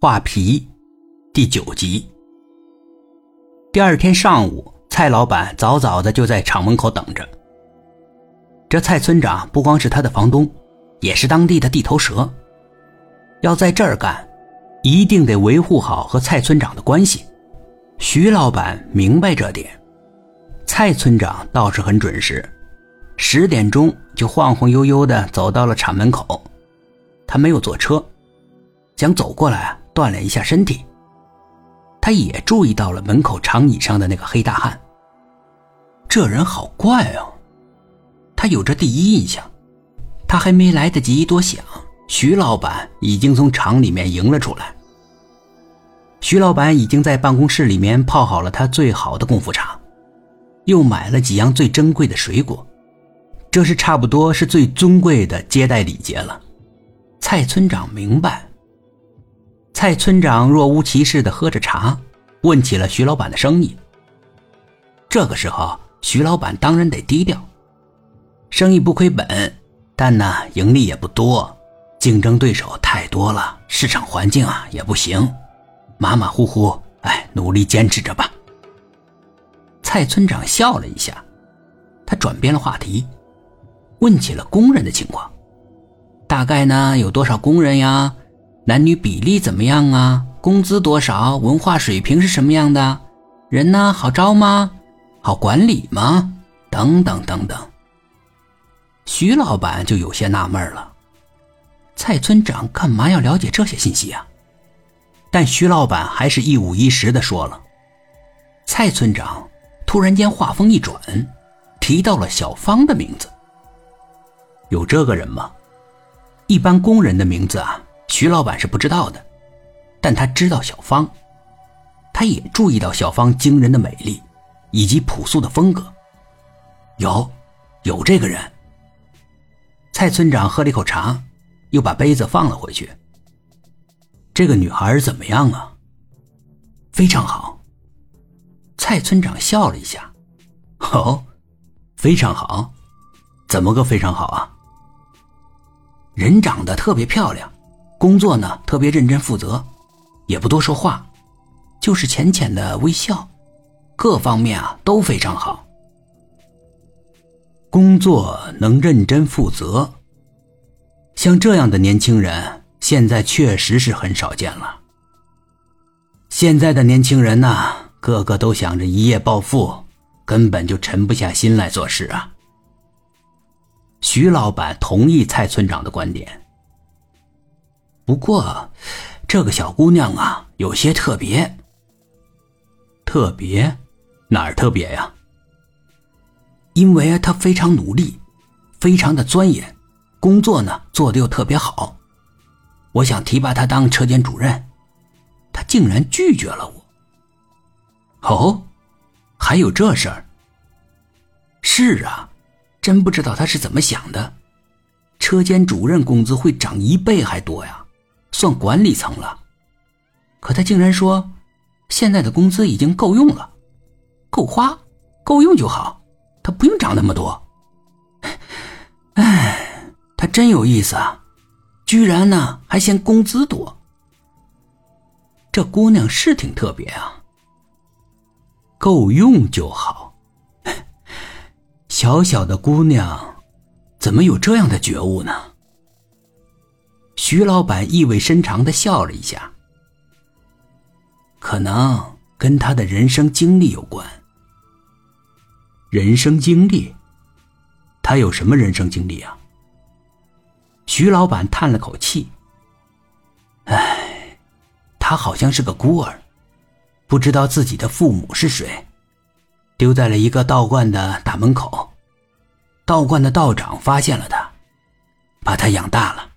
画皮，第九集。第二天上午，蔡老板早早的就在厂门口等着。这蔡村长不光是他的房东，也是当地的地头蛇。要在这儿干，一定得维护好和蔡村长的关系。徐老板明白这点，蔡村长倒是很准时，十点钟就晃晃悠悠的走到了厂门口。他没有坐车，想走过来。锻炼一下身体，他也注意到了门口长椅上的那个黑大汉。这人好怪哦，他有着第一印象。他还没来得及多想，徐老板已经从厂里面迎了出来。徐老板已经在办公室里面泡好了他最好的功夫茶，又买了几样最珍贵的水果，这是差不多是最尊贵的接待礼节了。蔡村长明白。蔡村长若无其事的喝着茶，问起了徐老板的生意。这个时候，徐老板当然得低调。生意不亏本，但呢，盈利也不多，竞争对手太多了，市场环境啊也不行，马马虎虎。哎，努力坚持着吧。蔡村长笑了一下，他转变了话题，问起了工人的情况。大概呢，有多少工人呀？男女比例怎么样啊？工资多少？文化水平是什么样的？人呢？好招吗？好管理吗？等等等等。徐老板就有些纳闷了，蔡村长干嘛要了解这些信息啊？但徐老板还是一五一十的说了。蔡村长突然间话锋一转，提到了小芳的名字。有这个人吗？一般工人的名字啊。徐老板是不知道的，但他知道小芳，他也注意到小芳惊人的美丽，以及朴素的风格。有，有这个人。蔡村长喝了一口茶，又把杯子放了回去。这个女孩怎么样啊？非常好。蔡村长笑了一下。哦，非常好，怎么个非常好啊？人长得特别漂亮。工作呢，特别认真负责，也不多说话，就是浅浅的微笑，各方面啊都非常好。工作能认真负责，像这样的年轻人，现在确实是很少见了。现在的年轻人呐，个个都想着一夜暴富，根本就沉不下心来做事啊。徐老板同意蔡村长的观点。不过，这个小姑娘啊，有些特别。特别，哪儿特别呀？因为她非常努力，非常的钻研，工作呢做的又特别好。我想提拔她当车间主任，她竟然拒绝了我。哦，还有这事儿？是啊，真不知道她是怎么想的。车间主任工资会涨一倍还多呀！算管理层了，可他竟然说，现在的工资已经够用了，够花，够用就好，他不用涨那么多。哎，他真有意思啊，居然呢还嫌工资多。这姑娘是挺特别啊，够用就好。小小的姑娘，怎么有这样的觉悟呢？徐老板意味深长的笑了一下，可能跟他的人生经历有关。人生经历，他有什么人生经历啊？徐老板叹了口气，唉，他好像是个孤儿，不知道自己的父母是谁，丢在了一个道观的大门口，道观的道长发现了他，把他养大了。